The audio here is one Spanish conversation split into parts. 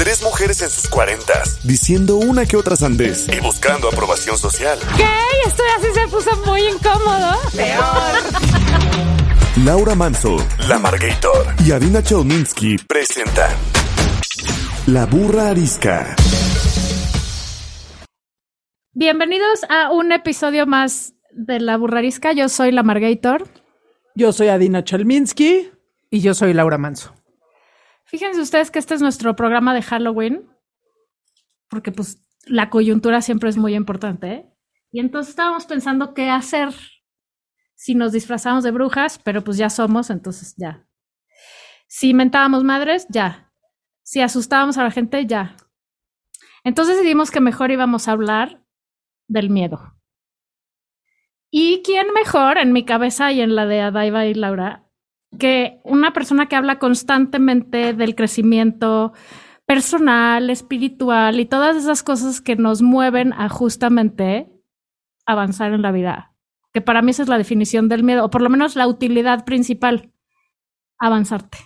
Tres mujeres en sus cuarentas, diciendo una que otra sandez y buscando aprobación social. ¿Qué? Esto así se puso muy incómodo. Peor. Laura Manso, La Margator y Adina Chelminsky presentan La Burra Arisca. Bienvenidos a un episodio más de La Burra Arisca. Yo soy La Margator. Yo soy Adina Chelminsky. Y yo soy Laura Manso. Fíjense ustedes que este es nuestro programa de Halloween, porque pues la coyuntura siempre es muy importante. ¿eh? Y entonces estábamos pensando qué hacer si nos disfrazamos de brujas, pero pues ya somos, entonces ya. Si mentábamos madres, ya. Si asustábamos a la gente, ya. Entonces decidimos que mejor íbamos a hablar del miedo. ¿Y quién mejor en mi cabeza y en la de Adaiva y Laura que una persona que habla constantemente del crecimiento personal, espiritual y todas esas cosas que nos mueven a justamente avanzar en la vida. Que para mí esa es la definición del miedo, o por lo menos la utilidad principal, avanzarte,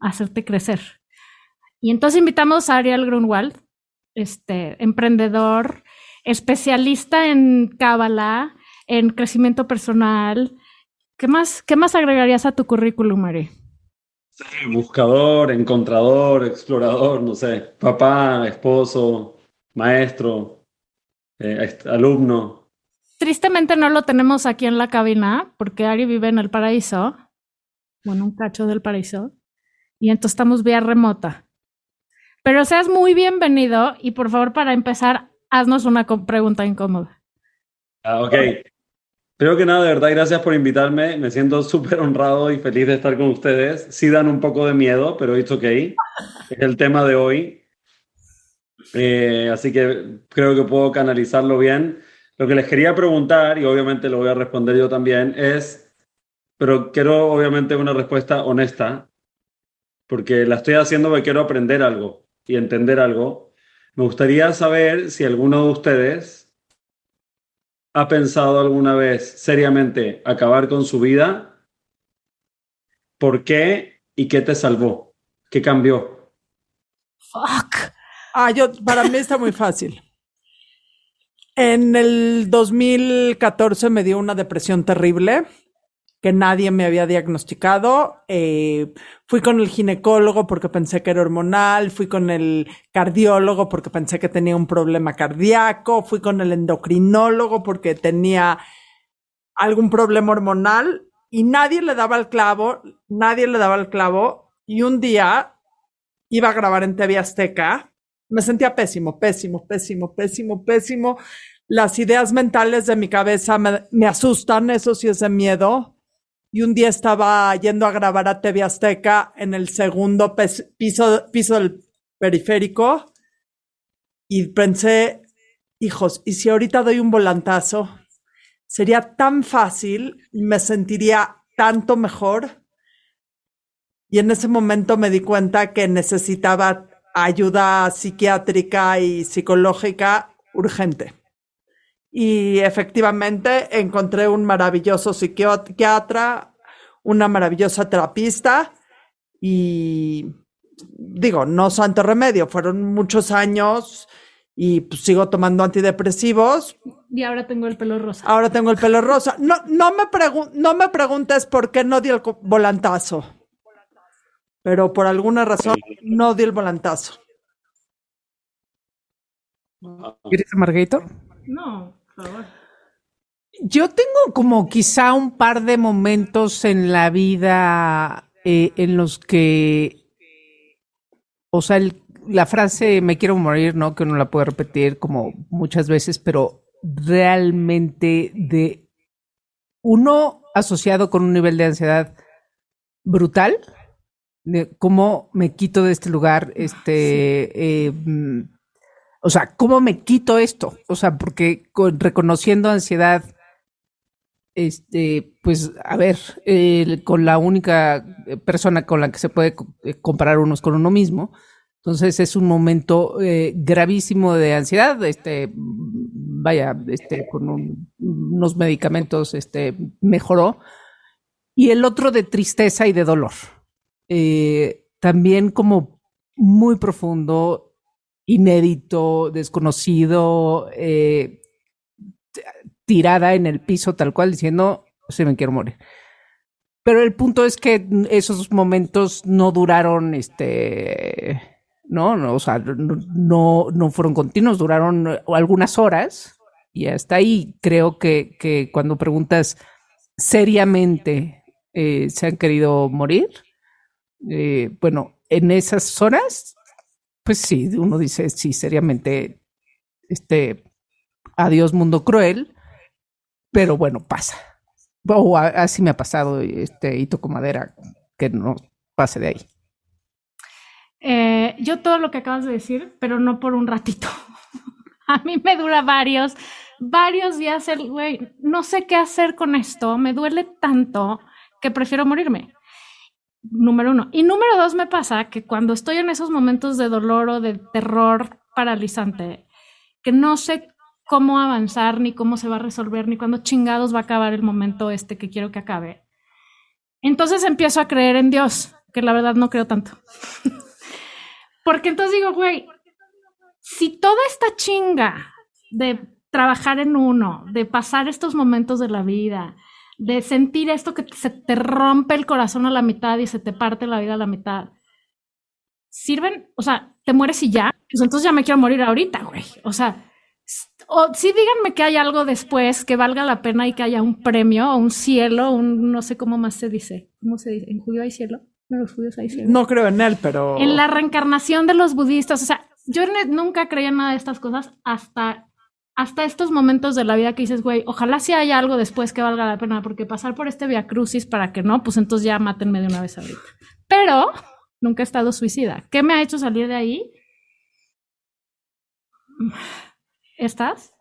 hacerte crecer. Y entonces invitamos a Ariel Grunwald, este emprendedor, especialista en Kabbalah, en crecimiento personal, ¿Qué más, ¿Qué más agregarías a tu currículum, Mari? Sí, buscador, encontrador, explorador, no sé, papá, esposo, maestro, eh, alumno. Tristemente no lo tenemos aquí en la cabina porque Ari vive en el paraíso, bueno, un cacho del paraíso, y entonces estamos vía remota. Pero seas muy bienvenido y por favor para empezar, haznos una pregunta incómoda. Ah, ok. Creo que nada, de verdad, gracias por invitarme. Me siento súper honrado y feliz de estar con ustedes. Sí dan un poco de miedo, pero it's ok. Es el tema de hoy. Eh, así que creo que puedo canalizarlo bien. Lo que les quería preguntar, y obviamente lo voy a responder yo también, es, pero quiero obviamente una respuesta honesta, porque la estoy haciendo porque quiero aprender algo y entender algo. Me gustaría saber si alguno de ustedes ¿Ha pensado alguna vez seriamente acabar con su vida? ¿Por qué y qué te salvó? ¿Qué cambió? Fuck. Ah, yo, para mí está muy fácil. En el 2014 me dio una depresión terrible que nadie me había diagnosticado. Eh, fui con el ginecólogo porque pensé que era hormonal, fui con el cardiólogo porque pensé que tenía un problema cardíaco, fui con el endocrinólogo porque tenía algún problema hormonal y nadie le daba el clavo, nadie le daba el clavo. Y un día iba a grabar en TV Azteca, me sentía pésimo, pésimo, pésimo, pésimo, pésimo. Las ideas mentales de mi cabeza me, me asustan, eso sí es de miedo y un día estaba yendo a grabar a TV Azteca en el segundo piso, piso del periférico y pensé, hijos, ¿y si ahorita doy un volantazo? Sería tan fácil y me sentiría tanto mejor. Y en ese momento me di cuenta que necesitaba ayuda psiquiátrica y psicológica urgente. Y efectivamente encontré un maravilloso psiquiatra, una maravillosa terapista y digo, no santo remedio, fueron muchos años y pues, sigo tomando antidepresivos. Y ahora tengo el pelo rosa. Ahora tengo el pelo rosa. No, no, me, no me preguntes por qué no di el volantazo, pero por alguna razón no di el volantazo. ¿Quieres Margarito? No. Yo tengo como quizá un par de momentos en la vida eh, en los que, o sea, la frase me quiero morir, ¿no? Que uno la puede repetir como muchas veces, pero realmente de uno asociado con un nivel de ansiedad brutal, de cómo me quito de este lugar, este, eh, mm, O sea, ¿cómo me quito esto? O sea, porque reconociendo ansiedad, este, pues, a ver, con la única persona con la que se puede eh, comparar unos con uno mismo, entonces es un momento eh, gravísimo de ansiedad, este, vaya, este, con unos medicamentos, este, mejoró, y el otro de tristeza y de dolor, eh, también como muy profundo, inédito, desconocido, tirada en el piso tal cual diciendo, se me quiero morir. Pero el punto es que esos momentos no duraron, este, no, no o sea, no, no fueron continuos, duraron algunas horas y hasta ahí creo que, que cuando preguntas seriamente, eh, ¿se han querido morir? Eh, bueno, en esas horas, pues sí, uno dice, sí, seriamente, este, adiós mundo cruel, pero bueno, pasa. O así me ha pasado este, y toco madera, que no pase de ahí. Eh, yo todo lo que acabas de decir, pero no por un ratito. A mí me dura varios, varios días el, güey, no sé qué hacer con esto, me duele tanto que prefiero morirme. Número uno. Y número dos, me pasa que cuando estoy en esos momentos de dolor o de terror paralizante, que no sé cómo avanzar, ni cómo se va a resolver, ni cuándo chingados va a acabar el momento este que quiero que acabe. Entonces empiezo a creer en Dios, que la verdad no creo tanto. Porque entonces digo, güey, si toda esta chinga de trabajar en uno, de pasar estos momentos de la vida, de sentir esto que se te rompe el corazón a la mitad y se te parte la vida a la mitad, sirven, o sea, te mueres y ya, pues entonces ya me quiero morir ahorita, güey. O sea, o sí díganme que hay algo después que valga la pena y que haya un premio o un cielo, un no sé cómo más se dice. ¿Cómo se dice? ¿En judío hay cielo? No, los judíos hay cielo. No creo en él, pero... En la reencarnación de los budistas. O sea, yo nunca creía en nada de estas cosas hasta, hasta estos momentos de la vida que dices, güey, ojalá sí haya algo después que valga la pena, porque pasar por este via crucis para que no, pues entonces ya mátenme de una vez ahorita. Pero nunca he estado suicida. ¿Qué me ha hecho salir de ahí? estás,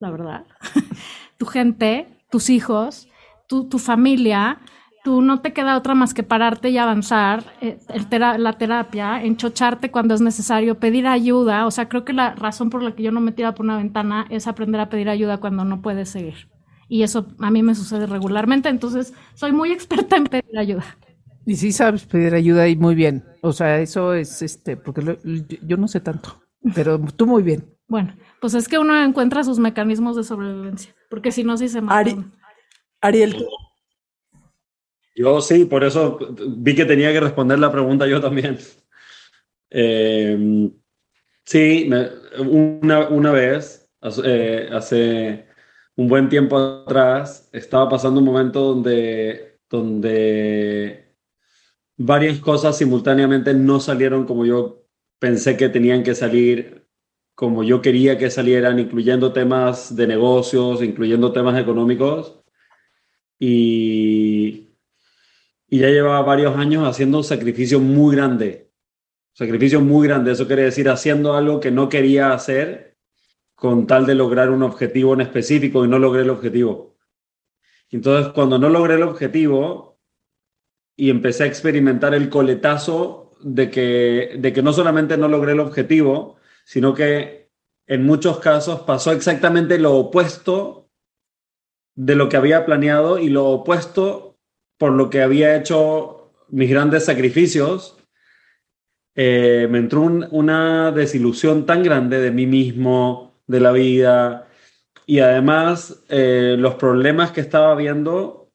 la verdad, tu gente, tus hijos, tu, familia, tú no te queda otra más que pararte y avanzar, eh, la terapia, enchocharte cuando es necesario, pedir ayuda. O sea, creo que la razón por la que yo no me tiro por una ventana es aprender a pedir ayuda cuando no puedes seguir. Y eso a mí me sucede regularmente, entonces soy muy experta en pedir ayuda. Y sí sabes pedir ayuda y muy bien. O sea, eso es este, porque yo no sé tanto, pero tú muy bien. Bueno, pues es que uno encuentra sus mecanismos de sobrevivencia, porque si no, sí se mata. Ariel. Yo sí, por eso vi que tenía que responder la pregunta yo también. Eh, sí, una, una, vez, eh, hace un buen tiempo atrás, estaba pasando un momento donde, donde varias cosas simultáneamente no salieron como yo pensé que tenían que salir como yo quería que salieran, incluyendo temas de negocios, incluyendo temas económicos. Y, y ya llevaba varios años haciendo un sacrificio muy grande. Sacrificio muy grande, eso quiere decir haciendo algo que no quería hacer con tal de lograr un objetivo en específico y no logré el objetivo. Entonces, cuando no logré el objetivo y empecé a experimentar el coletazo de que, de que no solamente no logré el objetivo, sino que en muchos casos pasó exactamente lo opuesto de lo que había planeado y lo opuesto por lo que había hecho mis grandes sacrificios. Eh, me entró una desilusión tan grande de mí mismo, de la vida, y además eh, los problemas que estaba viendo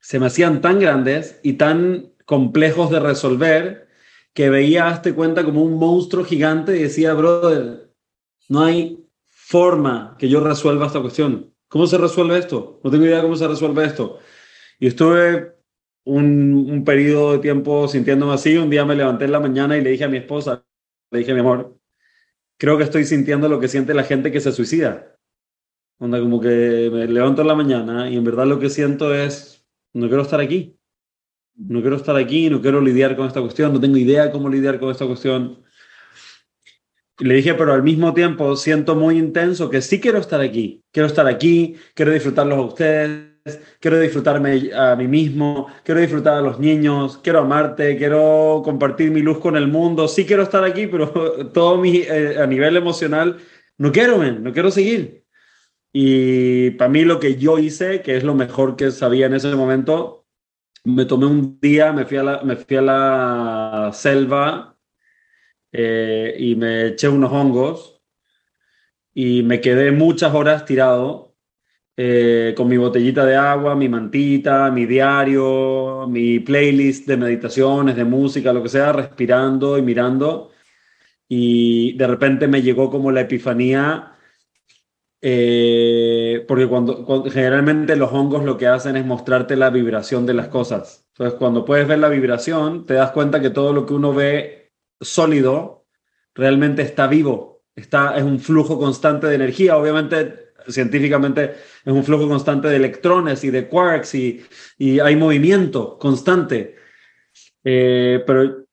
se me hacían tan grandes y tan complejos de resolver que veía este cuenta como un monstruo gigante y decía, brother, no hay forma que yo resuelva esta cuestión. ¿Cómo se resuelve esto? No tengo idea cómo se resuelve esto. Y estuve un, un periodo de tiempo sintiéndome así. Un día me levanté en la mañana y le dije a mi esposa, le dije, mi amor, creo que estoy sintiendo lo que siente la gente que se suicida. Onda, como que me levanto en la mañana y en verdad lo que siento es, no quiero estar aquí no quiero estar aquí, no quiero lidiar con esta cuestión, no tengo idea cómo lidiar con esta cuestión. le dije, pero al mismo tiempo siento muy intenso que sí quiero estar aquí, quiero estar aquí, quiero disfrutarlos a ustedes, quiero disfrutarme a mí mismo, quiero disfrutar a los niños, quiero amarte, quiero compartir mi luz con el mundo, sí quiero estar aquí, pero todo mi, eh, a nivel emocional, no quiero, no quiero seguir. Y para mí lo que yo hice, que es lo mejor que sabía en ese momento, me tomé un día, me fui a la, me fui a la selva eh, y me eché unos hongos y me quedé muchas horas tirado eh, con mi botellita de agua, mi mantita, mi diario, mi playlist de meditaciones, de música, lo que sea, respirando y mirando. Y de repente me llegó como la epifanía, eh, porque cuando, generalmente los hongos lo que hacen es mostrarte la vibración de las cosas. Entonces, cuando puedes ver la vibración, te das cuenta que todo lo que uno ve sólido realmente está vivo, está, es un flujo constante de energía. Obviamente científicamente es un flujo constante de electrones y de quarks y, y hay movimiento constante. Eh, pero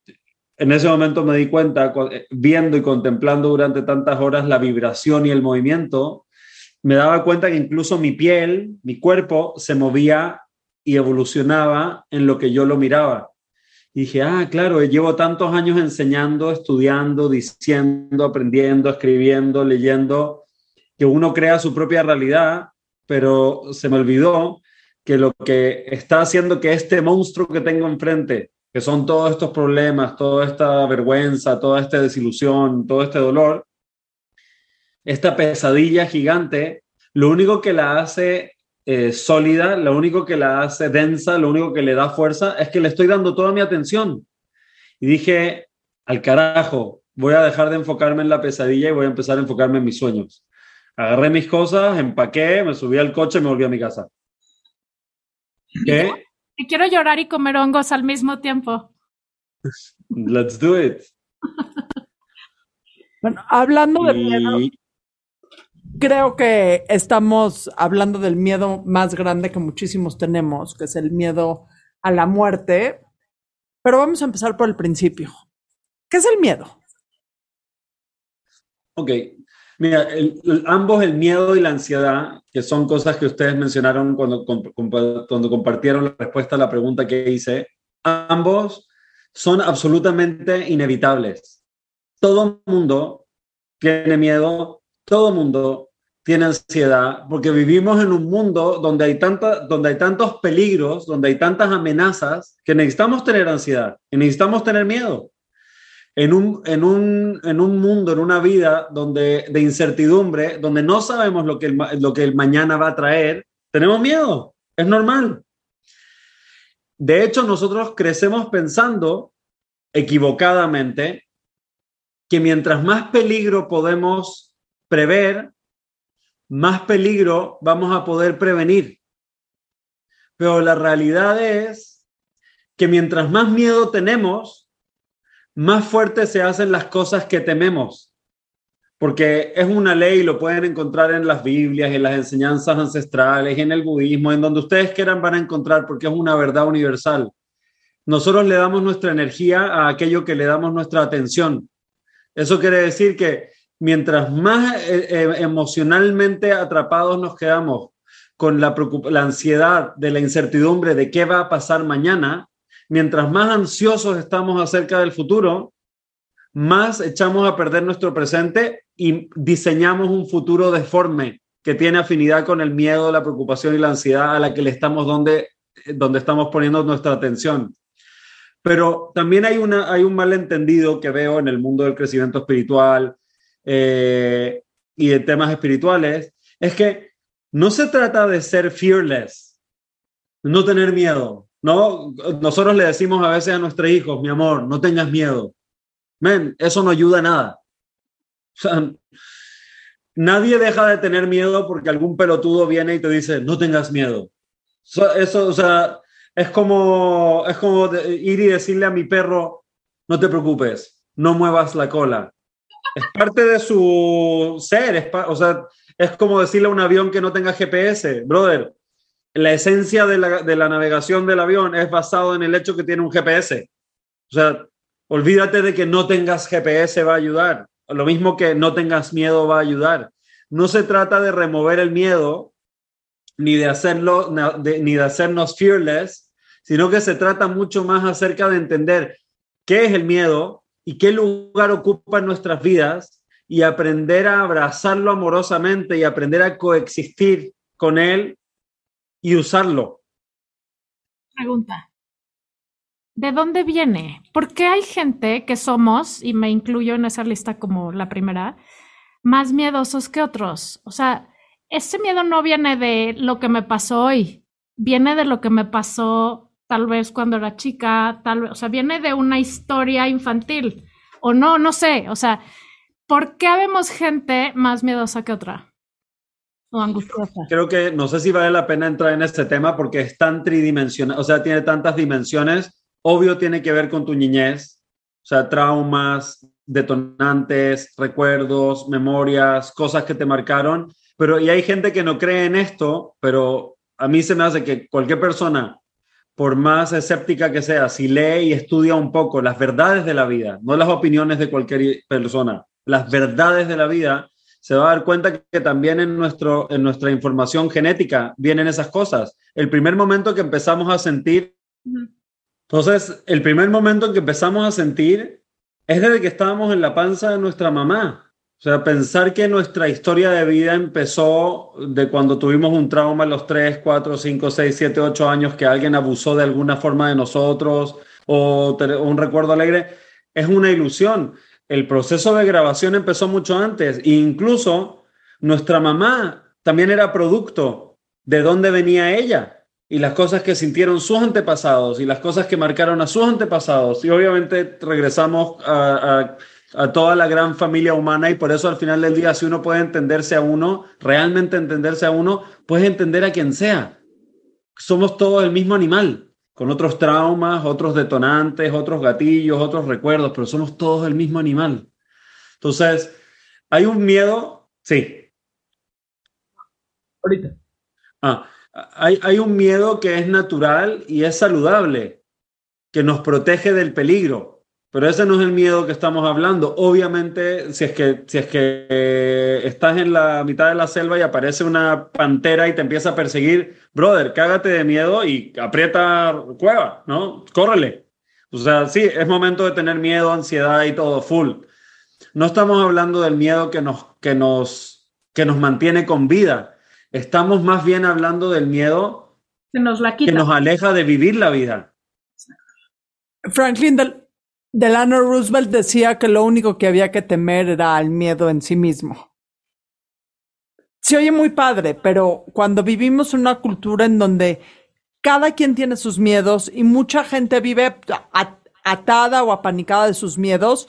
en ese momento me di cuenta, eh, viendo y contemplando durante tantas horas la vibración y el movimiento, me daba cuenta que incluso mi piel, mi cuerpo, se movía y evolucionaba en lo que yo lo miraba. Y dije, ah, claro, llevo tantos años enseñando, estudiando, diciendo, aprendiendo, escribiendo, leyendo, que uno crea su propia realidad, pero se me olvidó que lo que está haciendo que este monstruo que tengo enfrente, que son todos estos problemas, toda esta vergüenza, toda esta desilusión, todo este dolor, esta pesadilla gigante, lo único que la hace eh, sólida, lo único que la hace densa, lo único que le da fuerza, es que le estoy dando toda mi atención. Y dije, al carajo, voy a dejar de enfocarme en la pesadilla y voy a empezar a enfocarme en mis sueños. Agarré mis cosas, empaqué, me subí al coche y me volví a mi casa. ¿Qué? Y quiero llorar y comer hongos al mismo tiempo. Let's do it. bueno, hablando de miedo, creo que estamos hablando del miedo más grande que muchísimos tenemos, que es el miedo a la muerte. Pero vamos a empezar por el principio. ¿Qué es el miedo? Ok, Mira, ambos el miedo y la ansiedad, que son cosas que ustedes mencionaron cuando, cuando compartieron la respuesta a la pregunta que hice, ambos son absolutamente inevitables. Todo mundo tiene miedo, todo mundo tiene ansiedad, porque vivimos en un mundo donde hay, tanta, donde hay tantos peligros, donde hay tantas amenazas, que necesitamos tener ansiedad y necesitamos tener miedo en un, en un, en un mundo, en una vida donde, de incertidumbre, donde no sabemos lo que, el, lo que el mañana va a traer, tenemos miedo, es normal. De hecho, nosotros crecemos pensando equivocadamente que mientras más peligro podemos prever, más peligro vamos a poder prevenir. Pero la realidad es que mientras más miedo tenemos, más fuertes se hacen las cosas que tememos. Porque es una ley, lo pueden encontrar en las Biblias, en las enseñanzas ancestrales, en el budismo, en donde ustedes quieran van a encontrar, porque es una verdad universal. Nosotros le damos nuestra energía a aquello que le damos nuestra atención. Eso quiere decir que mientras más eh, eh, emocionalmente atrapados nos quedamos con la, la ansiedad de la incertidumbre de qué va a pasar mañana, mientras más ansiosos estamos acerca del futuro, más echamos a perder nuestro presente y diseñamos un futuro deforme que tiene afinidad con el miedo, la preocupación y la ansiedad a la que le estamos donde, donde estamos poniendo nuestra atención. Pero también hay, una, hay un malentendido que veo en el mundo del crecimiento espiritual eh, y de temas espirituales, es que no se trata de ser fearless, no tener miedo. No, nosotros le decimos a veces a nuestros hijos, mi amor, no tengas miedo. Men, eso no ayuda a nada. Nadie deja de tener miedo porque algún pelotudo viene y te dice, no tengas miedo. Eso, o sea, es como, es como ir y decirle a mi perro, no te preocupes, no muevas la cola. Es parte de su ser, o sea, es como decirle a un avión que no tenga GPS, brother, la esencia de la, navegación del avión es basado en el hecho que tiene un GPS. O sea, olvídate de que no tengas GPS va a ayudar. lo mismo que no tengas miedo va a ayudar. No se trata de remover el miedo, ni de hacerlo, ni de hacernos fearless, sino que se trata mucho más acerca de entender qué es el miedo y qué lugar ocupa en nuestras vidas y aprender a abrazarlo amorosamente y aprender a coexistir con él y usarlo. Pregunta. ¿De dónde viene? Porque hay gente que somos, y me incluyo en esa lista como la primera, más miedosos que otros. O sea, ese miedo no viene de lo que me pasó hoy, viene de lo que me pasó tal vez cuando era chica, tal vez, o sea, viene de una historia infantil, o no, no sé, o sea, ¿por qué vemos gente más miedosa que otra? O angustiosa. Creo que no sé si vale la pena entrar en este tema porque es tan tridimensional, o sea, tiene tantas dimensiones obvio tiene que ver con tu niñez, o sea, traumas, detonantes, recuerdos, memorias, cosas que te marcaron, pero y hay gente que no cree en esto, pero a mí se me hace que cualquier persona, por más escéptica que sea, si lee y estudia un poco las verdades de la vida, no las opiniones de cualquier persona, las verdades de la vida, se va a dar cuenta que también en, nuestro, en nuestra información genética vienen esas cosas. El primer momento que empezamos a sentir entonces, el primer momento en que empezamos a sentir es desde que estábamos en la panza de nuestra mamá. O sea, pensar que nuestra historia de vida empezó de cuando tuvimos un trauma a los 3, 4, 5, 6, 7, 8 años, que alguien abusó de alguna forma de nosotros o un recuerdo alegre, es una ilusión. El proceso de grabación empezó mucho antes e incluso nuestra mamá también era producto de dónde venía ella y las cosas que sintieron sus antepasados y las cosas que marcaron a sus antepasados. Y obviamente regresamos a, toda la gran familia humana y por eso al final del día, si uno puede entenderse a uno, realmente entenderse a uno, puedes entender a quien sea. Somos todos el mismo animal, con otros traumas, otros detonantes, otros gatillos, otros recuerdos, pero somos todos el mismo animal. Entonces, hay un miedo, sí. Ahorita. Ah, hay, un miedo que es natural y es saludable, que nos protege del peligro. Pero ese no es el miedo que estamos hablando. Obviamente, si es que, si es que eh, estás en la mitad de la selva y aparece una pantera y te empieza a perseguir, brother, cágate de miedo y aprieta cueva, ¿no? Córrele. O sea, sí, es momento de tener miedo, ansiedad y todo, full. No estamos hablando del miedo que nos, que nos, que nos mantiene con vida. Estamos más bien hablando del miedo que nos, la que nos aleja de vivir la vida. Franklin Delano Roosevelt decía que lo único que había que temer era el miedo en sí mismo. Se oye muy padre, pero cuando vivimos en una cultura en donde cada quien tiene sus miedos y mucha gente vive atada o apanicada de sus miedos,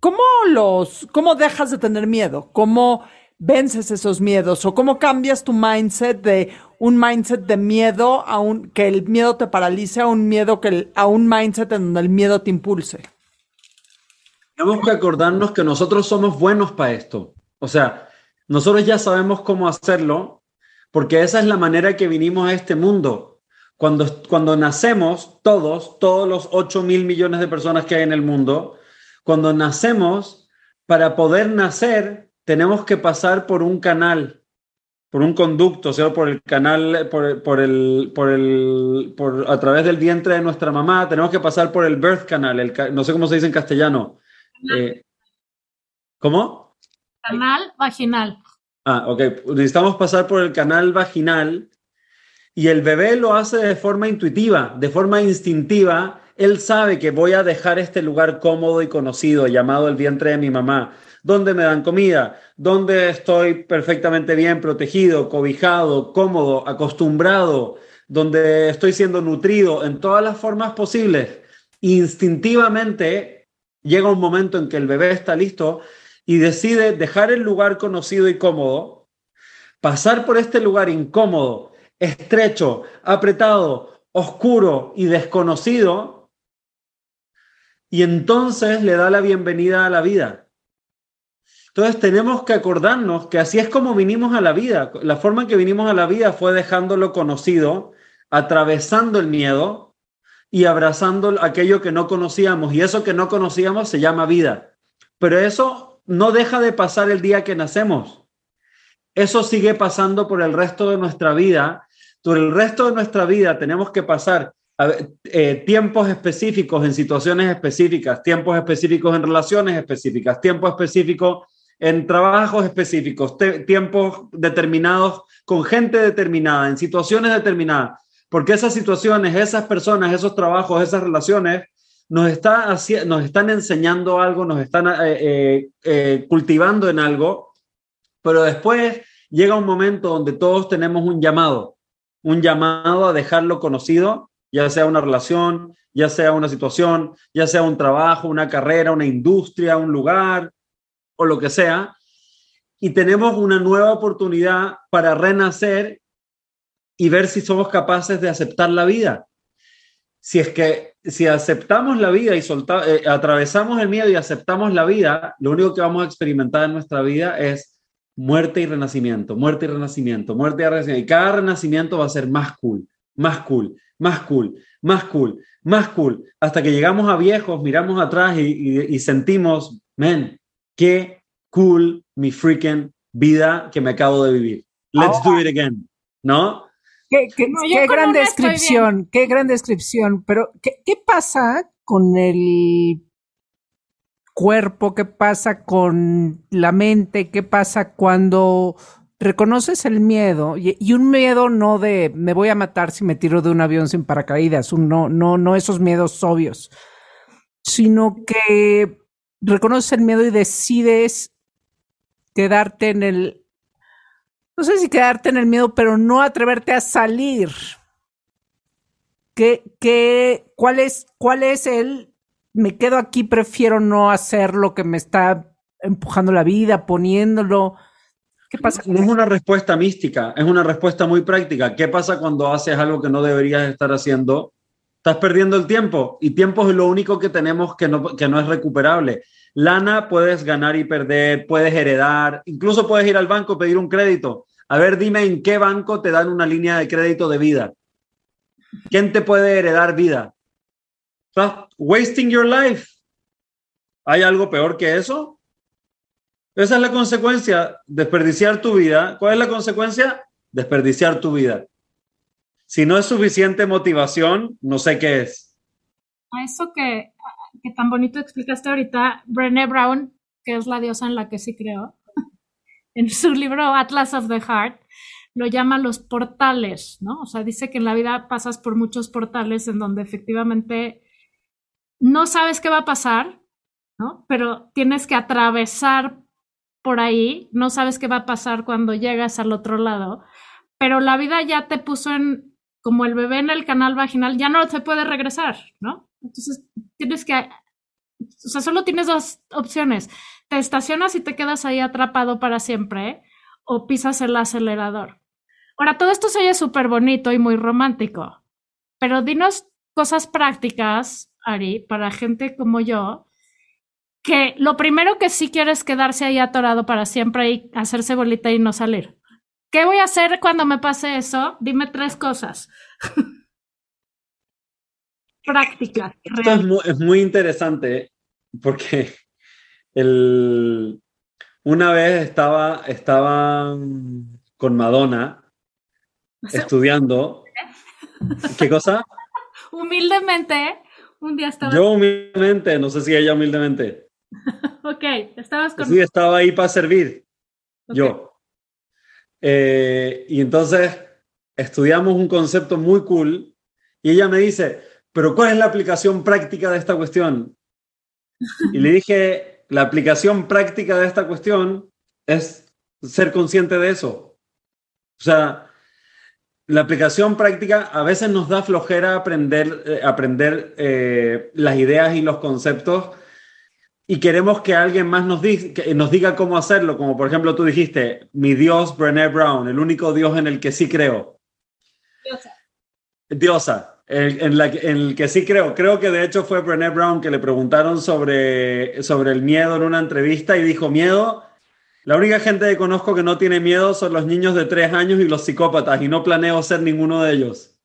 ¿cómo los, cómo dejas de tener miedo? ¿Cómo vences esos miedos o cómo cambias tu mindset de un mindset de miedo a un que el miedo te paralice a un miedo que a un mindset en donde el miedo te impulse. Tenemos que acordarnos que nosotros somos buenos para esto. O sea, nosotros ya sabemos cómo hacerlo porque esa es la manera que vinimos a este mundo. Cuando, cuando nacemos, todos, todos los 8 mil millones de personas que hay en el mundo, cuando nacemos, para poder nacer, tenemos que pasar por un canal, por un conducto, o sea, por el canal, por, por, el, por el, por, a través del vientre de nuestra mamá, tenemos que pasar por el birth canal, el, no sé cómo se dice en castellano. Eh, ¿Cómo? Canal vaginal. Ah, ok. Necesitamos pasar por el canal vaginal y el bebé lo hace de forma intuitiva, de forma instintiva. Él sabe que voy a dejar este lugar cómodo y conocido llamado el vientre de mi mamá donde me dan comida, donde estoy perfectamente bien protegido, cobijado, cómodo, acostumbrado, donde estoy siendo nutrido en todas las formas posibles. Instintivamente llega un momento en que el bebé está listo y decide dejar el lugar conocido y cómodo, pasar por este lugar incómodo, estrecho, apretado, oscuro y desconocido, y entonces le da la bienvenida a la vida. Entonces tenemos que acordarnos que así es como vinimos a la vida. La forma en que vinimos a la vida fue dejando lo conocido, atravesando el miedo y abrazando aquello que no conocíamos. Y eso que no conocíamos se llama vida. Pero eso no deja de pasar el día que nacemos. Eso sigue pasando por el resto de nuestra vida. Por el resto de nuestra vida tenemos que pasar eh, tiempos específicos en situaciones específicas, tiempos específicos en relaciones específicas, tiempos específicos en trabajos específicos, tiempos determinados con gente determinada, en situaciones determinadas, porque esas situaciones, esas personas, esos trabajos, esas relaciones nos, está nos están enseñando algo, nos están eh, eh, eh, cultivando en algo, pero después llega un momento donde todos tenemos un llamado, un llamado a dejarlo conocido, ya sea una relación, ya sea una situación, ya sea un trabajo, una carrera, una industria, un lugar o lo que sea, y tenemos una nueva oportunidad para renacer y ver si somos capaces de aceptar la vida. Si es que si aceptamos la vida y solta, eh, atravesamos el miedo y aceptamos la vida, lo único que vamos a experimentar en nuestra vida es muerte y renacimiento, muerte y renacimiento, muerte y renacimiento. Y cada renacimiento va a ser más cool, más cool, más cool, más cool, más cool, hasta que llegamos a viejos, miramos atrás y, y sentimos, men, qué cool mi freaking vida que me acabo de vivir. Let's do it again, ¿no? Qué, gran descripción, qué gran descripción. Pero, ¿qué, ¿qué pasa con el cuerpo? ¿Qué pasa con la mente? ¿Qué pasa cuando reconoces el miedo? Y, un miedo no de me voy a matar si me tiro de un avión sin paracaídas, un no, no, no esos miedos obvios, sino que reconoces el miedo y decides quedarte en el no sé si quedarte en el miedo, pero no atreverte a salir. ¿Qué, qué, cuál, es, ¿Cuál es el me quedo aquí, prefiero no hacer lo que me está empujando la vida, poniéndolo? ¿Qué pasa? No es una respuesta mística, es una respuesta muy práctica. ¿Qué pasa cuando haces algo que no deberías estar haciendo? Estás perdiendo el tiempo y tiempo es lo único que tenemos que no, que no es recuperable. Lana puedes ganar y perder, puedes heredar, incluso puedes ir al banco pedir un crédito. A ver, dime en qué banco te dan una línea de crédito de vida. ¿Quién te puede heredar vida? Estás wasting your life. ¿Hay algo peor que eso? Esa es la consecuencia, desperdiciar tu vida. ¿Cuál es la consecuencia? Desperdiciar tu vida. Si no es suficiente motivación, no sé qué es. A eso que tan bonito explicaste ahorita, Brené Brown, que es la diosa en la que sí creo, en su libro Atlas of the Heart, lo llama los portales, ¿no? O sea, dice que en la vida pasas por muchos portales en donde efectivamente no sabes qué va a pasar, ¿no? Pero tienes que atravesar por ahí, no sabes qué va a pasar cuando llegas al otro lado, pero la vida ya te puso en como el bebé en el canal vaginal, ya no se puede regresar, ¿no? Entonces, tienes que, o sea, solo tienes dos opciones. Te estacionas y te quedas ahí atrapado para siempre o pisas el acelerador. Ahora, todo esto se oye súper bonito y muy romántico, pero dinos cosas prácticas, Ari, para gente como yo, que lo primero que sí quieres es quedarse ahí atorado para siempre y hacerse bolita y no salir. ¿Qué voy a hacer cuando me pase eso? Dime tres cosas. práctica. Esto es muy, interesante porque el, una vez estaba, estaba con Madonna estudiando. ¿Qué cosa? Humildemente, un día estaba. Yo humildemente, no sé si ella humildemente. ok, estabas con. Sí, estaba ahí para servir. Yo. Eh, y entonces estudiamos un concepto muy cool y ella me dice, pero ¿cuál es la aplicación práctica de esta cuestión? Y le dije, la aplicación práctica de esta cuestión es ser consciente de eso. O sea, la aplicación práctica a veces nos da flojera aprender, eh, aprender eh, las ideas y los conceptos y queremos que alguien más nos, nos diga cómo hacerlo, como por ejemplo tú dijiste, mi Dios Brené Brown, el único Dios en el que sí creo. Diosa. Diosa en, la, el que sí creo, creo que de hecho fue Brené Brown que le preguntaron sobre, sobre el miedo en una entrevista y dijo, miedo, la única gente que conozco que no tiene miedo son los niños de tres años y los psicópatas y no planeo ser ninguno de ellos.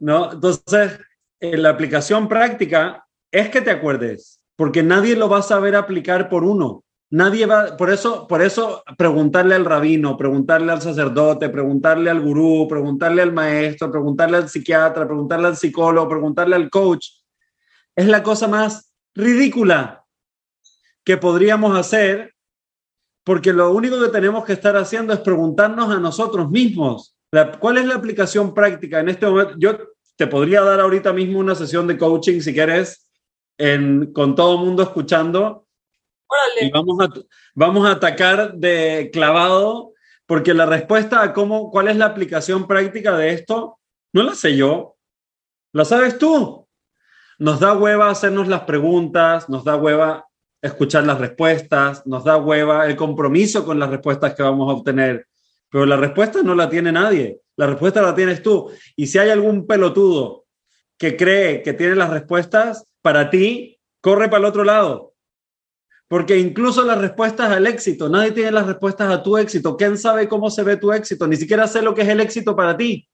¿No? Entonces, en la aplicación práctica es que te acuerdes, porque nadie lo va a saber aplicar por uno. Nadie va, por eso, por eso preguntarle al rabino, preguntarle al sacerdote, preguntarle al gurú, preguntarle al maestro, preguntarle al psiquiatra, preguntarle al psicólogo, preguntarle al coach, es la cosa más ridícula que podríamos hacer, porque lo único que tenemos que estar haciendo es preguntarnos a nosotros mismos, ¿cuál es la aplicación práctica en este momento? Yo te podría dar ahorita mismo una sesión de coaching si quieres, en, con todo el mundo escuchando y vamos a, vamos a atacar de clavado, porque la respuesta a cómo, cuál es la aplicación práctica de esto, no la sé yo. ¿La sabes tú? Nos da hueva hacernos las preguntas, nos da hueva escuchar las respuestas, nos da hueva el compromiso con las respuestas que vamos a obtener. Pero la respuesta no la tiene nadie, la respuesta la tienes tú. Y si hay algún pelotudo que cree que tiene las respuestas para ti, corre para el otro lado porque incluso las respuestas al éxito, nadie tiene las respuestas a tu éxito. ¿Quién sabe cómo se ve tu éxito? Ni siquiera sé lo que es el éxito para ti.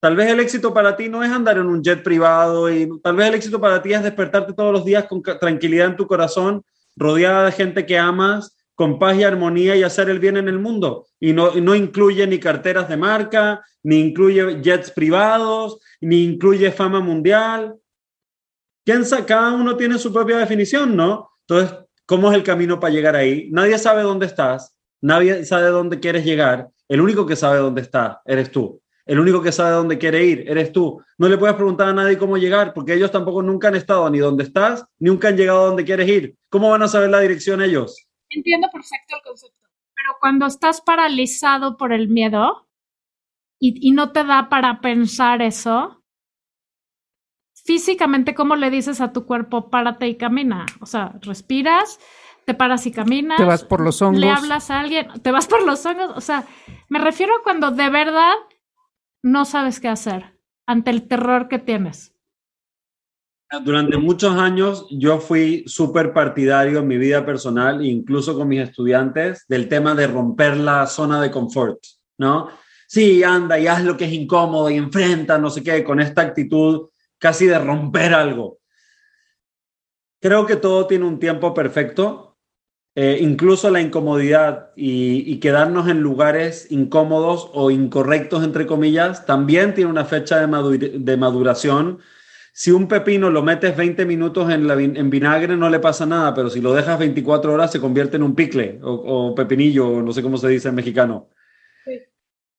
Tal vez el éxito para ti no es andar en un jet privado y tal vez el éxito para ti es despertarte todos los días con tranquilidad en tu corazón, rodeada de gente que amas, con paz y armonía y hacer el bien en el mundo. Y no, no incluye ni carteras de marca, ni incluye jets privados, ni incluye fama mundial. ¿Quién? Cada uno tiene su propia definición, ¿no? Entonces, ¿Cómo es el camino para llegar ahí? Nadie sabe dónde estás, nadie sabe dónde quieres llegar. El único que sabe dónde está eres tú. El único que sabe dónde quiere ir eres tú. No le puedes preguntar a nadie cómo llegar, porque ellos tampoco nunca han estado ni donde estás, nunca han llegado a donde quieres ir. ¿Cómo van a saber la dirección ellos? Entiendo perfecto el concepto, pero cuando estás paralizado por el miedo y, y no te da para pensar eso, físicamente, ¿cómo le dices a tu cuerpo, párate y camina? O sea, respiras, te paras y caminas. Te vas por los hongos. Le hablas a alguien, te vas por los hongos. O sea, me refiero a cuando de verdad no sabes qué hacer ante el terror que tienes. Durante muchos años yo fui súper partidario en mi vida personal, incluso con mis estudiantes, del tema de romper la zona de confort, ¿no? Sí, anda y haz lo que es incómodo y enfrenta, no sé qué, con esta actitud casi de romper algo. Creo que todo tiene un tiempo perfecto, eh, incluso la incomodidad y, quedarnos en lugares incómodos o incorrectos, entre comillas, también tiene una fecha de, maduración. Si un pepino lo metes 20 minutos en, en, vinagre no le pasa nada, pero si lo dejas 24 horas se convierte en un picle o, o pepinillo, no sé cómo se dice en mexicano. Sí.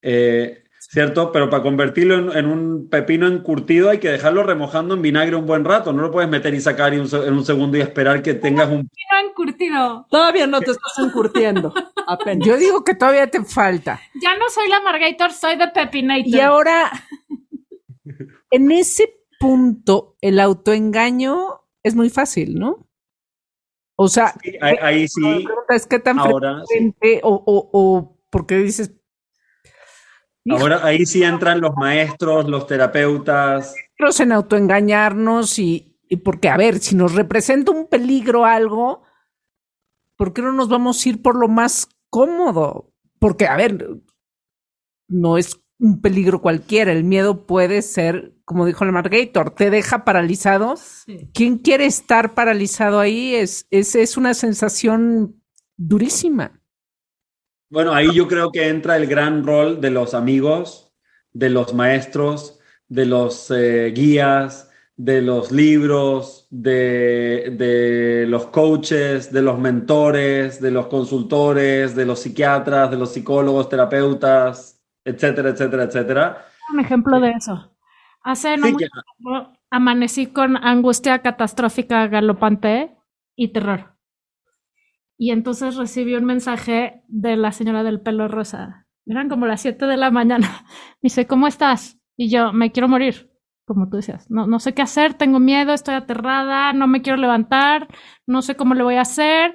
Eh, ¿cierto? Pero para convertirlo en, un pepino encurtido hay que dejarlo remojando en vinagre un buen rato. No lo puedes meter y sacar en un segundo y esperar que tengas un... Pepino encurtido. Todavía no te estás encurtiendo. Yo digo que todavía te falta. Ya no soy la Margator, soy de Pepinator. Y ahora, en ese punto, el autoengaño es muy fácil, ¿no? O sea, ahí, sí. es que tan ahora, o, o, o porque dices, Ahora ahí sí entran los maestros, los terapeutas. En autoengañarnos y, y porque, a ver, si nos representa un peligro algo, ¿por qué no nos vamos a ir por lo más cómodo? Porque, a ver, no es un peligro cualquiera. El miedo puede ser, como dijo el Margator, te deja paralizado. ¿Quién quiere estar paralizado ahí? Es, es, es una sensación durísima. Bueno, ahí yo creo que entra el gran rol de los amigos, de los maestros, de los eh, guías, de los libros, de, de, los coaches, de los mentores, de los consultores, de los psiquiatras, de los psicólogos, terapeutas, etcétera, etcétera, etcétera. Un ejemplo de eso. Hace no mucho tiempo amanecí con angustia catastrófica galopante y terror. Y entonces recibí un mensaje de la señora del pelo rosa. Eran como las 7 de la mañana. Me dice, ¿cómo estás? Y yo, me quiero morir, como tú decías. No, no sé qué hacer, tengo miedo, estoy aterrada, no me quiero levantar, no sé cómo le voy a hacer.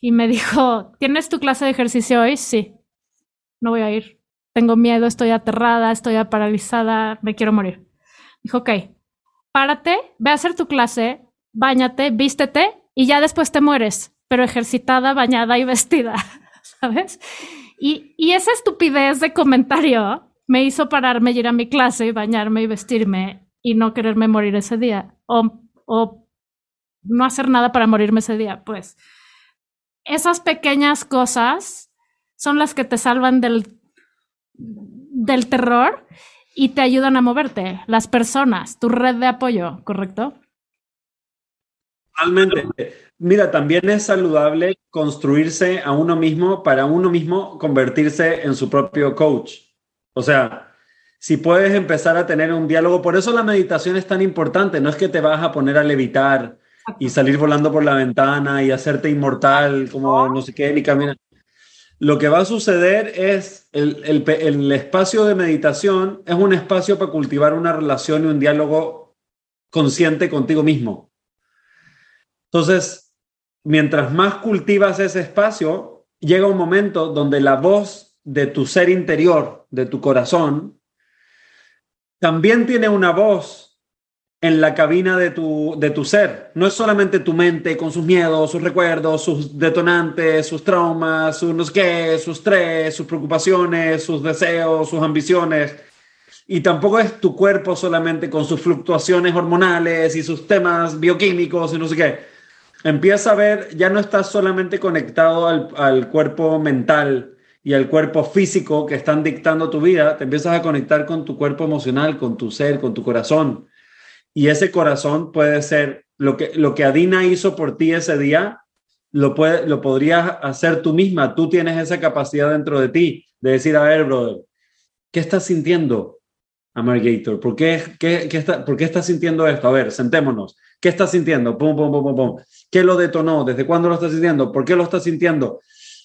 Y me dijo, ¿tienes tu clase de ejercicio hoy? Sí. No voy a ir. Tengo miedo, estoy aterrada, estoy paralizada, me quiero morir. Dijo, ok, párate, ve a hacer tu clase, báñate, vístete y ya después te mueres pero ejercitada, bañada y vestida, ¿sabes? Y, y esa estupidez de comentario me hizo pararme y ir a mi clase, bañarme y vestirme y no quererme morir ese día. O, o no hacer nada para morirme ese día. Pues esas pequeñas cosas son las que te salvan del, del terror y te ayudan a moverte. Las personas, tu red de apoyo, ¿correcto? Totalmente. Mira, también es saludable construirse a uno mismo para uno mismo convertirse en su propio coach. O sea, si puedes empezar a tener un diálogo, por eso la meditación es tan importante, no es que te vas a poner a levitar y salir volando por la ventana y hacerte inmortal, como no sé qué, ni caminar. Lo que va a suceder es el, el, el espacio de meditación es un espacio para cultivar una relación y un diálogo consciente contigo mismo. Entonces, mientras más cultivas ese espacio, llega un momento donde la voz de tu ser interior, de tu corazón, también tiene una voz en la cabina de tu, de tu ser. No es solamente tu mente con sus miedos, sus recuerdos, sus detonantes, sus traumas, sus no sé qué, sus estrés, sus preocupaciones, sus deseos, sus ambiciones. Y tampoco es tu cuerpo solamente con sus fluctuaciones hormonales y sus temas bioquímicos y no sé qué empieza a ver, ya no estás solamente conectado al, al, cuerpo mental y al cuerpo físico que están dictando tu vida, te empiezas a conectar con tu cuerpo emocional, con tu ser, con tu corazón. Y ese corazón puede ser lo que, lo que Adina hizo por ti ese día, lo, puede, lo podrías hacer tú misma. Tú tienes esa capacidad dentro de ti de decir, a ver, brother, ¿qué estás sintiendo, Amargator? ¿Por qué, qué, qué está, ¿Por qué estás sintiendo esto? A ver, sentémonos. ¿Qué estás sintiendo? Pum, pum, pum, pum, pum. ¿Qué lo detonó? ¿Desde cuándo lo estás sintiendo? ¿Por qué lo estás sintiendo?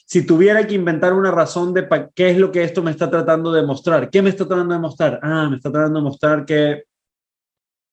Si tuviera que inventar una razón de qué es lo que esto me está tratando de mostrar, ¿qué me está tratando de mostrar? Ah, me está tratando de mostrar que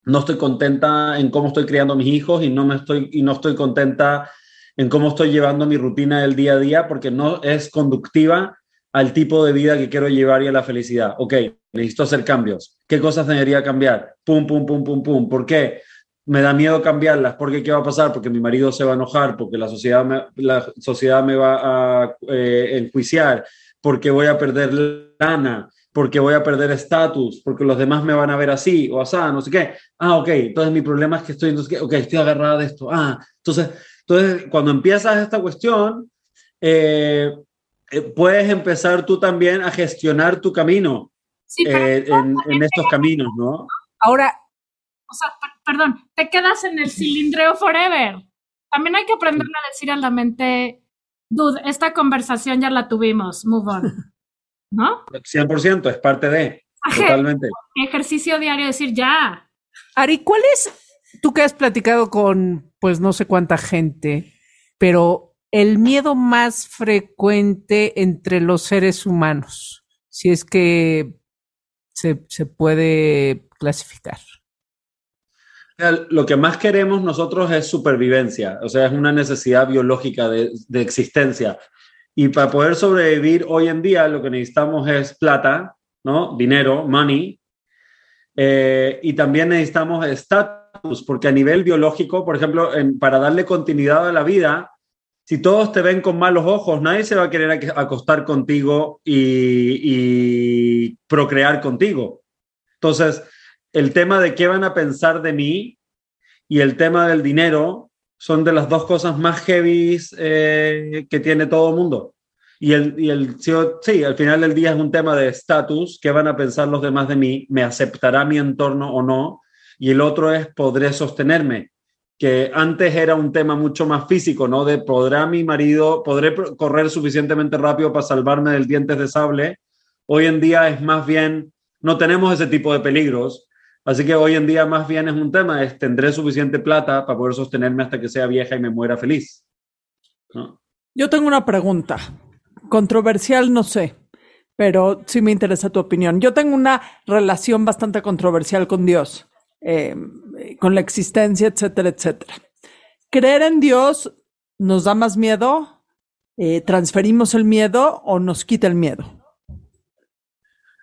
no estoy contenta en cómo estoy criando mis hijos y no, me estoy, y no estoy contenta en cómo estoy llevando mi rutina del día a día porque no es conductiva al tipo de vida que quiero llevar y a la felicidad. Ok, necesito hacer cambios. ¿Qué cosas debería cambiar? Pum, pum, pum, pum, pum. ¿Por qué? me da miedo cambiarlas, porque ¿qué va a pasar? Porque mi marido se va a enojar, porque la sociedad me, la sociedad me va a eh, enjuiciar, porque voy a perder lana, porque voy a perder estatus, porque los demás me van a ver así o así, no sé qué. Ah, ok, entonces mi problema es que estoy, entonces, okay, estoy agarrada de esto. Ah, entonces, entonces cuando empiezas esta cuestión, eh, eh, puedes empezar tú también a gestionar tu camino Sí, eh, en, en estos caminos, ¿no? Ahora, o sea, per- perdón, te quedas en el cilindreo forever. También hay que aprenderle a decir a la mente, dude, esta conversación ya la tuvimos, move on. ¿No? 100% es parte de, Ajá. totalmente. Ejercicio diario, decir ya. Ari, ¿cuál es, tú que has platicado con, pues no sé cuánta gente, pero el miedo más frecuente entre los seres humanos, si es que se, se puede clasificar? Lo que más queremos nosotros es supervivencia, o sea, es una necesidad biológica de, de, existencia. Y para poder sobrevivir hoy en día lo que necesitamos es plata, ¿no? Dinero, money. Eh, y también necesitamos estatus, porque a nivel biológico, por ejemplo, en, para darle continuidad a la vida, si todos te ven con malos ojos, nadie se va a querer acostar contigo y, y procrear contigo. Entonces, el tema de qué van a pensar de mí y el tema del dinero son de las dos cosas más heavy eh, que tiene todo el mundo. Y el, y el sí, al final del día es un tema de estatus, qué van a pensar los demás de mí, me aceptará mi entorno o no. Y el otro es, podré sostenerme, que antes era un tema mucho más físico, ¿no? De, ¿podrá mi marido, podré correr suficientemente rápido para salvarme del dientes de sable? Hoy en día es más bien, no tenemos ese tipo de peligros, Así que hoy en día más bien es un tema, es tendré suficiente plata para poder sostenerme hasta que sea vieja y me muera feliz. Yo tengo una pregunta, controversial no sé, pero sí me interesa tu opinión. Yo tengo una relación bastante controversial con Dios, eh, con la existencia, etcétera, etcétera. ¿Creer en Dios nos da más miedo? Eh, ¿Transferimos el miedo o nos quita el miedo?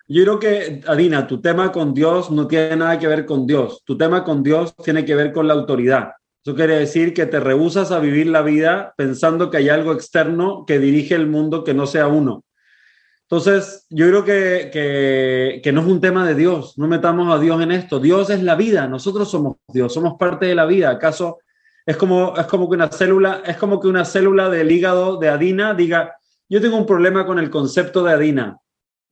Yo creo que, Adina, tu tema con Dios no tiene nada que ver con Dios. Tu tema con Dios tiene que ver con la autoridad. Eso quiere decir que te rehusas a vivir la vida pensando que hay algo externo que dirige el mundo que no sea uno. Entonces, yo creo que, que, no es un tema de Dios. No metamos a Dios en esto. Dios es la vida. Nosotros somos Dios. Somos parte de la vida. ¿Acaso, Es como, es como que una célula, es como que una célula del hígado de Adina diga, yo tengo un problema con el concepto de Adina.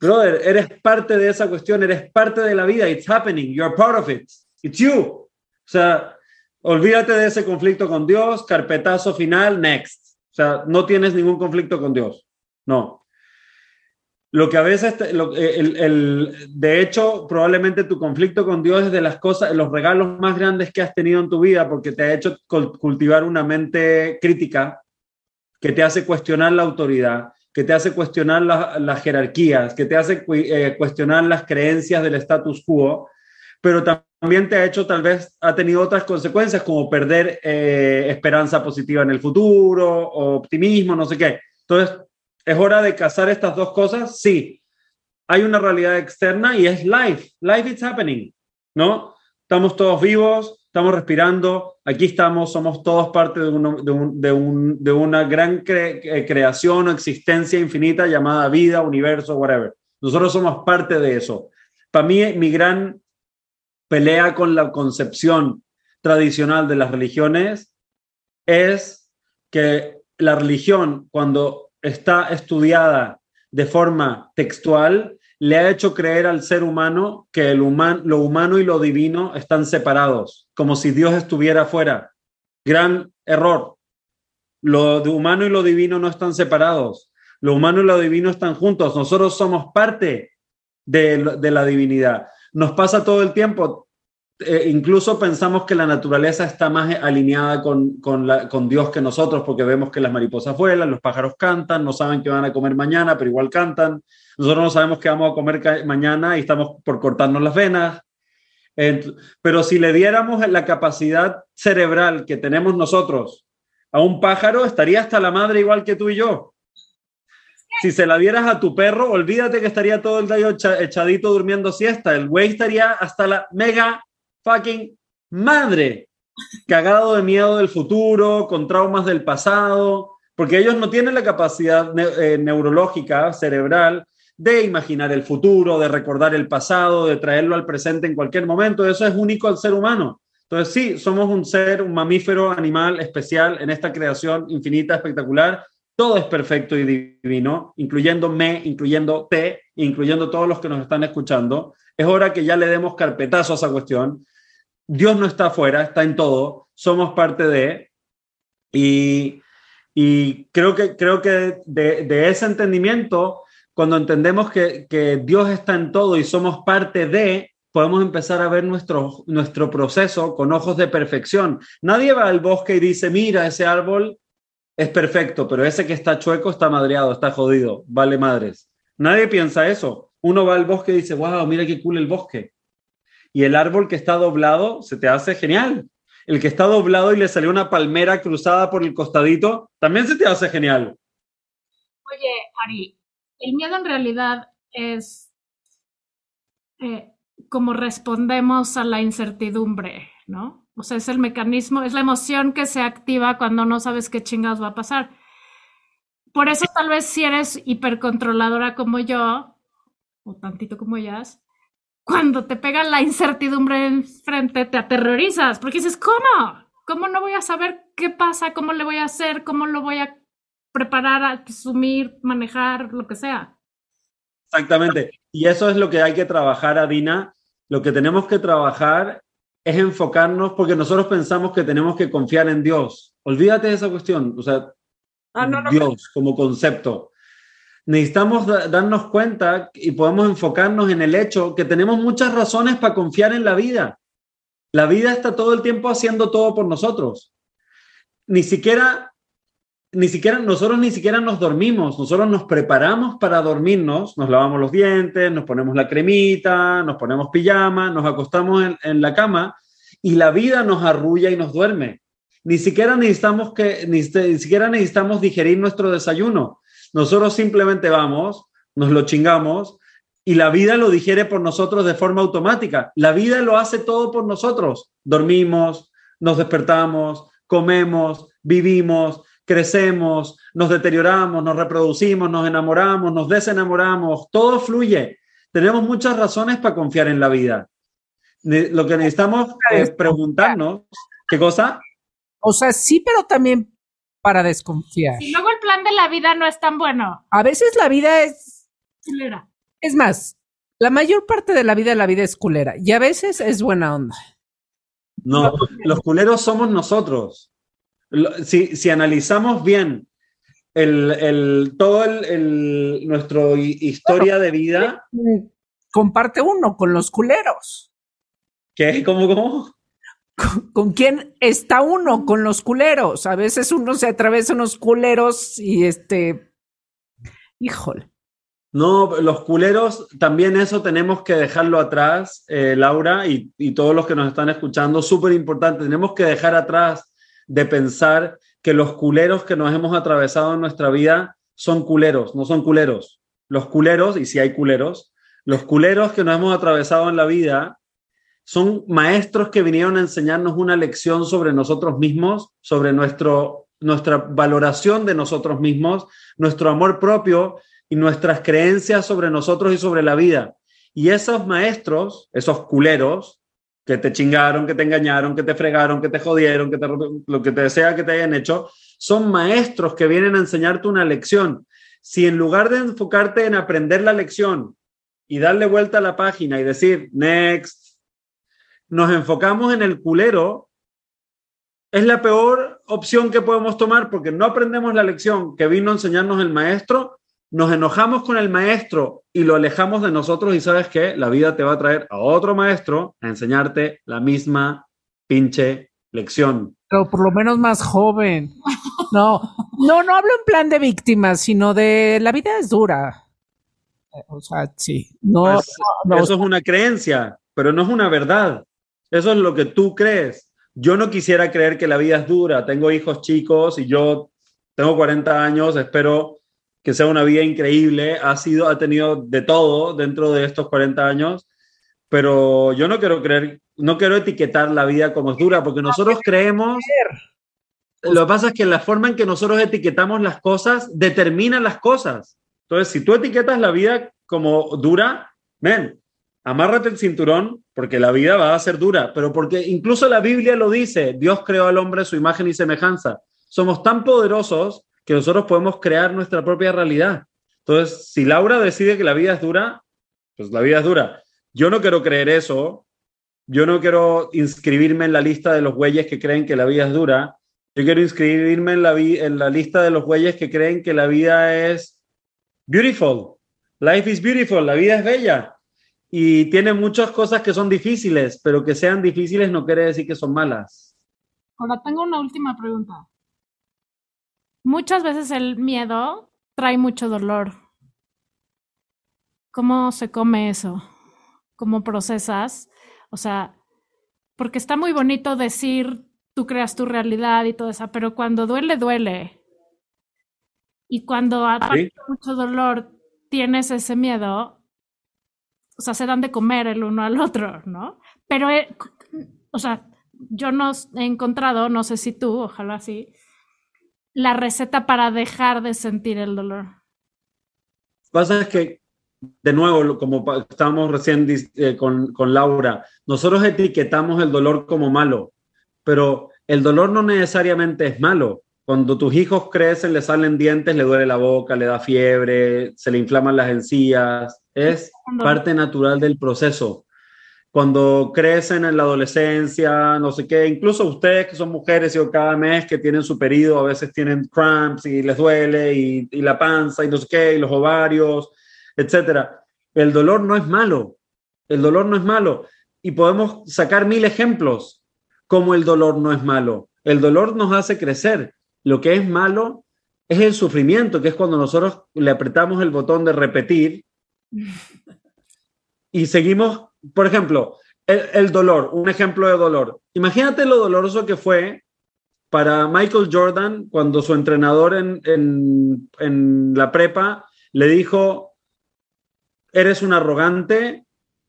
Brother, eres parte de esa cuestión, eres parte de la vida. It's happening. You're part of it. It's you. O sea, olvídate de ese conflicto con Dios, carpetazo final, next. O sea, no tienes ningún conflicto con Dios. No. Lo que a veces, el, el, de hecho, probablemente tu conflicto con Dios es de las cosas, los regalos más grandes que has tenido en tu vida porque te ha hecho cultivar una mente crítica que te hace cuestionar la autoridad, que te hace cuestionar las jerarquías, que te hace eh, cuestionar las creencias del status quo, pero también te ha hecho, tal vez, ha tenido otras consecuencias como perder eh, esperanza positiva en el futuro, optimismo, no sé qué. Entonces, ¿es hora de casar estas dos cosas? Sí. Hay una realidad externa y es life. Life is happening, ¿no? Estamos todos vivos, estamos respirando, aquí estamos, somos todos parte de, una gran eh, creación o existencia infinita llamada vida, universo, whatever. Nosotros somos parte de eso. Para mí, mi gran pelea con la concepción tradicional de las religiones es que la religión, cuando está estudiada de forma textual, le ha hecho creer al ser humano que el lo humano y lo divino están separados, como si Dios estuviera fuera. Gran error. Lo humano y lo divino no están separados. Lo humano y lo divino están juntos. Nosotros somos parte de, de la divinidad. Nos pasa todo el tiempo. Eh, incluso pensamos que la naturaleza está más alineada con, con, Dios que nosotros, porque vemos que las mariposas vuelan, los pájaros cantan, no saben qué van a comer mañana, pero igual cantan. Nosotros no sabemos qué vamos a comer mañana y estamos por cortarnos las venas. pero si le diéramos la capacidad cerebral que tenemos nosotros a un pájaro, estaría hasta la madre igual que tú y yo. Si se la dieras a tu perro, olvídate que estaría todo el día echadito durmiendo siesta. El güey estaría hasta la mega fucking madre, cagado de miedo del futuro, con traumas del pasado, porque ellos no tienen la capacidad eh, neurológica, cerebral, de imaginar el futuro, de recordar el pasado, de traerlo al presente en cualquier momento. Eso es único al ser humano. Entonces, sí, somos un ser, un mamífero animal especial en esta creación infinita, espectacular. Todo es perfecto y divino, incluyéndome, incluyéndote, incluyendo todos los que nos están escuchando. Es hora que ya le demos carpetazo a esa cuestión Dios no está afuera, está en todo, somos parte de, y, y creo que, creo que de, ese entendimiento, cuando entendemos que, que, Dios está en todo y somos parte de, podemos empezar a ver nuestro, nuestro proceso con ojos de perfección. Nadie va al bosque y dice, mira, ese árbol es perfecto, pero ese que está chueco está madreado, está jodido, vale madres. Nadie piensa eso. Uno va al bosque y dice, wow, mira qué cool el bosque y el árbol que está doblado se te hace genial. El que está doblado y le salió una palmera cruzada por el costadito, también se te hace genial. Oye, Ari, el miedo en realidad es eh, como respondemos a la incertidumbre, ¿no? O sea, es el mecanismo, es la emoción que se activa cuando no sabes qué chingados va a pasar. Por eso tal vez si eres hipercontroladora como yo, o tantito como ellas, cuando te pega la incertidumbre enfrente, te aterrorizas, porque dices, ¿cómo? ¿Cómo no voy a saber qué pasa? ¿Cómo le voy a hacer? ¿Cómo lo voy a preparar, asumir, manejar, lo que sea? Exactamente. Y eso es lo que hay que trabajar, Adina. Lo que tenemos que trabajar es enfocarnos, porque nosotros pensamos que tenemos que confiar en Dios. Olvídate de esa cuestión. O sea, ah, Dios como concepto necesitamos darnos cuenta y podemos enfocarnos en el hecho que tenemos muchas razones para confiar en la vida. La vida está todo el tiempo haciendo todo por nosotros. Ni siquiera, ni siquiera, nosotros ni siquiera nos dormimos, nosotros nos preparamos para dormirnos, nos lavamos los dientes, nos ponemos la cremita, nos ponemos pijama, nos acostamos en, la cama y la vida nos arrulla y nos duerme. Ni siquiera necesitamos que, ni siquiera necesitamos digerir nuestro desayuno nosotros simplemente vamos, nos lo chingamos y la vida lo digiere por nosotros de forma automática. La vida lo hace todo por nosotros. Dormimos, nos despertamos, comemos, vivimos, crecemos, nos deterioramos, nos reproducimos, nos enamoramos, nos desenamoramos, todo fluye. Tenemos muchas razones para confiar en la vida. Lo que necesitamos es preguntarnos, ¿qué cosa? O sea, sí, pero también para desconfiar. Y luego el plan de la vida no es tan bueno. A veces la vida es... Culera. Es más, la mayor parte de la vida, la vida es culera. Y a veces es buena onda. No, los culeros somos nosotros. Si, si analizamos bien el, el, todo el, el- nuestro hi- historia de vida, Comparte uno con los culeros. ¿qué? ¿Cómo, cómo? ¿Con, quién está uno? Con los culeros. A veces uno se atraviesa unos culeros y este... Híjole. No, los culeros, también eso tenemos que dejarlo atrás, eh, Laura, y, y todos los que nos están escuchando, súper importante, tenemos que dejar atrás de pensar que los culeros que nos hemos atravesado en nuestra vida son culeros, no son culeros. Los culeros, y si hay culeros, los culeros que nos hemos atravesado en la vida son maestros que vinieron a enseñarnos una lección sobre nosotros mismos, sobre nuestro, nuestra valoración de nosotros mismos, nuestro amor propio y nuestras creencias sobre nosotros y sobre la vida. Y esos maestros, esos culeros, que te chingaron, que te engañaron, que te fregaron, que te jodieron, que te, lo que te sea que te hayan hecho, son maestros que vienen a enseñarte una lección. Si en lugar de enfocarte en aprender la lección y darle vuelta a la página y decir, next, nos enfocamos en el culero, es la peor opción que podemos tomar porque no aprendemos la lección que vino a enseñarnos el maestro, nos enojamos con el maestro y lo alejamos de nosotros y sabes que la vida te va a traer a otro maestro a enseñarte la misma pinche lección. Pero por lo menos más joven. No, no, no hablo en plan de víctimas, sino de la vida es dura. O sea, sí. No, Pues, no, eso es una creencia, pero no es una verdad. Eso es lo que tú crees. Yo no quisiera creer que la vida es dura. Tengo hijos chicos y yo tengo 40 años, espero que sea una vida increíble. Ha sido, ha tenido de todo dentro de estos 40 años, pero yo no quiero creer, no quiero etiquetar la vida como es dura, porque nosotros creemos. Lo que pasa es que la forma en que nosotros etiquetamos las cosas determina las cosas. Entonces, si tú etiquetas la vida como dura, ven, amárrate el cinturón porque la vida va a ser dura, pero porque incluso la Biblia lo dice, Dios creó al hombre su imagen y semejanza. Somos tan poderosos que nosotros podemos crear nuestra propia realidad. Entonces, si Laura decide que la vida es dura, pues la vida es dura. Yo no quiero creer eso. Yo no quiero inscribirme en la lista de los güeyes que creen que la vida es dura. Yo quiero inscribirme en la, en la lista de los güeyes que creen que la vida es beautiful. Life is beautiful. La vida es bella. Y tiene muchas cosas que son difíciles, pero que sean difíciles no quiere decir que son malas. Ahora tengo una última pregunta. Muchas veces el miedo trae mucho dolor. ¿Cómo se come eso? ¿Cómo procesas? O sea, porque está muy bonito decir tú creas tu realidad y todo eso, pero cuando duele, duele. Y cuando hay mucho dolor, tienes ese miedo, o sea, se dan de comer el uno al otro, ¿no? Pero, eh, o sea, yo no he encontrado, no sé si tú, ojalá sí, la receta para dejar de sentir el dolor. pasa que, de nuevo, como estábamos recién eh, con, con Laura, nosotros etiquetamos el dolor como malo, pero el dolor no necesariamente es malo. Cuando tus hijos crecen, le salen dientes, le duele la boca, le da fiebre, se le inflaman las encías, es parte natural del proceso. Cuando crecen en la adolescencia, no sé qué, incluso ustedes que son mujeres y cada mes que tienen su periodo, a veces tienen cramps y les duele y, y la panza y no sé qué, y los ovarios, etcétera. El dolor no es malo, el dolor no es malo. Y podemos sacar mil ejemplos como el dolor no es malo. El dolor nos hace crecer. Lo que es malo es el sufrimiento, que es cuando nosotros le apretamos el botón de repetir y seguimos, por ejemplo, el, el dolor, un ejemplo de dolor. Imagínate lo doloroso que fue para Michael Jordan cuando su entrenador en, en, en la prepa le dijo, eres un arrogante,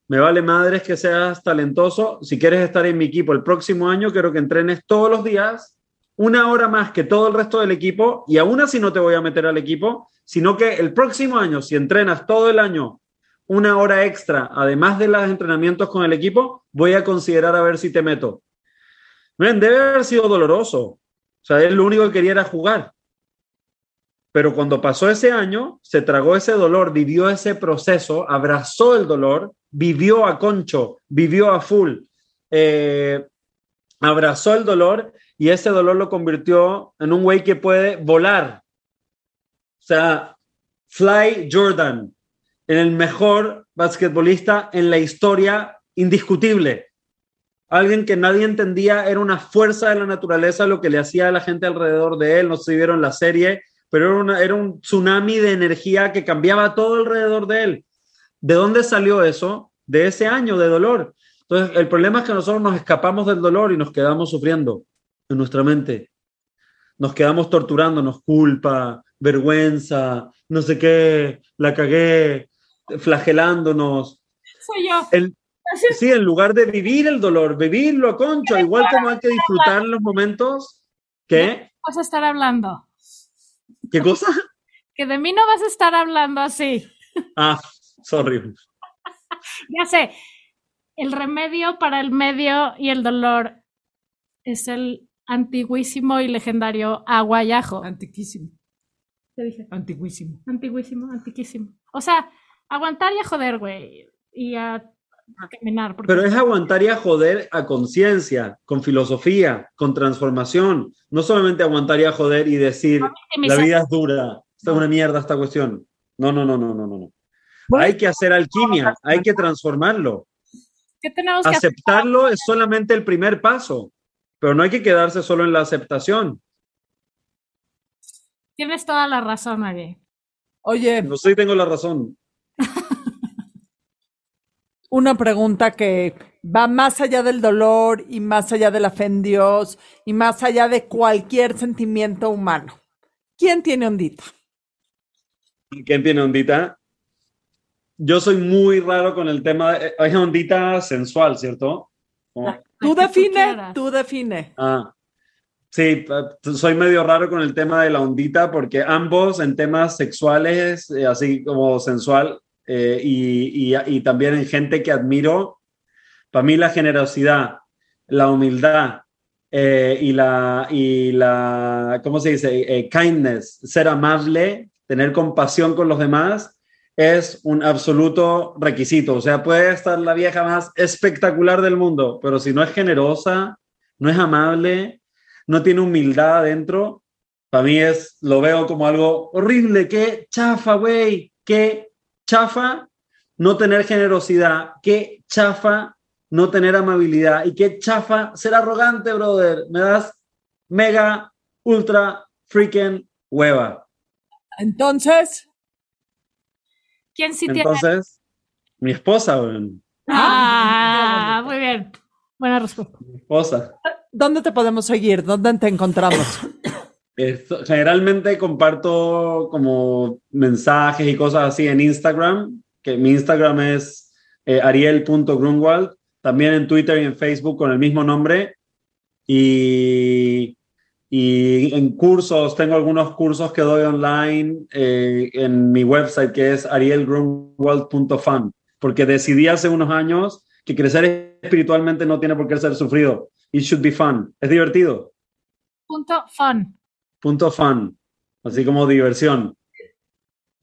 me vale madres que seas talentoso, si quieres estar en mi equipo el próximo año, quiero que entrenes todos los días, una hora más que todo el resto del equipo, y aún así no te voy a meter al equipo, sino que el próximo año, si entrenas todo el año una hora extra, además de los entrenamientos con el equipo, voy a considerar a ver si te meto. Ven, debe haber sido doloroso. O sea, él lo único que quería era jugar. Pero cuando pasó ese año, se tragó ese dolor, vivió ese proceso, abrazó el dolor, vivió a concho, vivió a full, eh, abrazó el dolor y ese dolor lo convirtió en un güey que puede volar. O sea, Fly Jordan, en el mejor basquetbolista en la historia, indiscutible. Alguien que nadie entendía, era una fuerza de la naturaleza lo que le hacía a la gente alrededor de él. No se vieron la serie, pero era, un tsunami de energía que cambiaba todo alrededor de él. ¿De dónde salió eso? De ese año de dolor. Entonces, el problema es que nosotros nos escapamos del dolor y nos quedamos sufriendo en nuestra mente. Nos quedamos torturándonos, culpa, vergüenza, no sé qué, la cagué, flagelándonos. Soy yo. sí, en lugar de vivir el dolor, vivirlo a concho, igual como hay que disfrutar los momentos. ¿Qué? Vas a estar hablando. ¿Qué cosa? Que de mí no vas a estar hablando así. Ah, sorry. ya sé. El remedio para el medio y el dolor es el antiguísimo y legendario aguayajo. Antiquísimo. ¿Qué dije? Antiguísimo. Antiguísimo, antiquísimo. O sea, aguantar y a joder, güey. Y a caminar. Pero es aguantar y a joder a conciencia, con filosofía, con transformación. No solamente aguantar y a joder y decir, la vida es dura, está es una mierda esta cuestión. No, no, no, no, no, no. hay que hacer alquimia, hay que transformarlo. ¿Qué tenemos Aceptarlo es solamente el primer paso, pero no hay que quedarse solo en la aceptación. Tienes toda la razón, María. Oye. No sé tengo la razón. Una pregunta que va más allá del dolor y más allá de la fe en Dios y más allá de cualquier sentimiento humano. ¿Quién tiene ondita? ¿Quién tiene ondita? Yo soy muy raro con el tema. De, hay ondita sensual, ¿cierto? Tú define, tú define. Ah, sí, soy medio raro con el tema de la ondita porque ambos en temas sexuales, eh, así como sensual, eh, y, también en gente que admiro. Para mí la generosidad, la humildad eh, y, la, y la, ¿cómo se dice? Eh, kindness, ser amable, tener compasión con los demás, es un absoluto requisito. O sea, puede estar la vieja más espectacular del mundo, pero si no es generosa, no es amable, no tiene humildad adentro, para mí es, lo veo como algo horrible. Qué chafa, güey, qué chafa no tener generosidad, qué chafa no tener amabilidad y qué chafa ser arrogante, brother. Me das mega, ultra, freaking hueva. Entonces, ¿quién sí tiene? Entonces, mi esposa, Ah, muy bien. Buena respuesta. Mi esposa. ¿Dónde te podemos seguir? ¿Dónde te encontramos? generalmente comparto como mensajes y cosas así en Instagram, que mi Instagram es eh, ariel.grunwald, también en Twitter y en Facebook con el mismo nombre. Y, y en cursos, tengo algunos cursos que doy online eh, en mi website que es arielgrunwald.fan, porque decidí hace unos años que crecer espiritualmente no tiene por qué ser sufrido. It should be fun. Es divertido. Punto fun. Punto fan, así como diversión.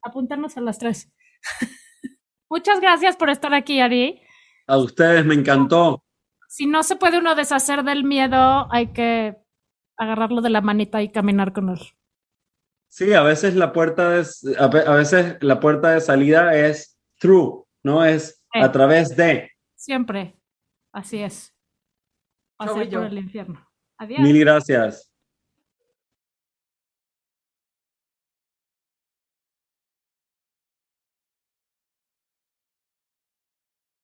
Apuntarnos a las tres. Muchas gracias por estar aquí, Ari. A ustedes, me encantó. Si no se puede uno deshacer del miedo, hay que agarrarlo de la manita y caminar con él. Sí, a veces la puerta es, a veces la puerta de salida es through, no es a través de. Siempre, así es. Pasar por el infierno. Adiós. Mil gracias.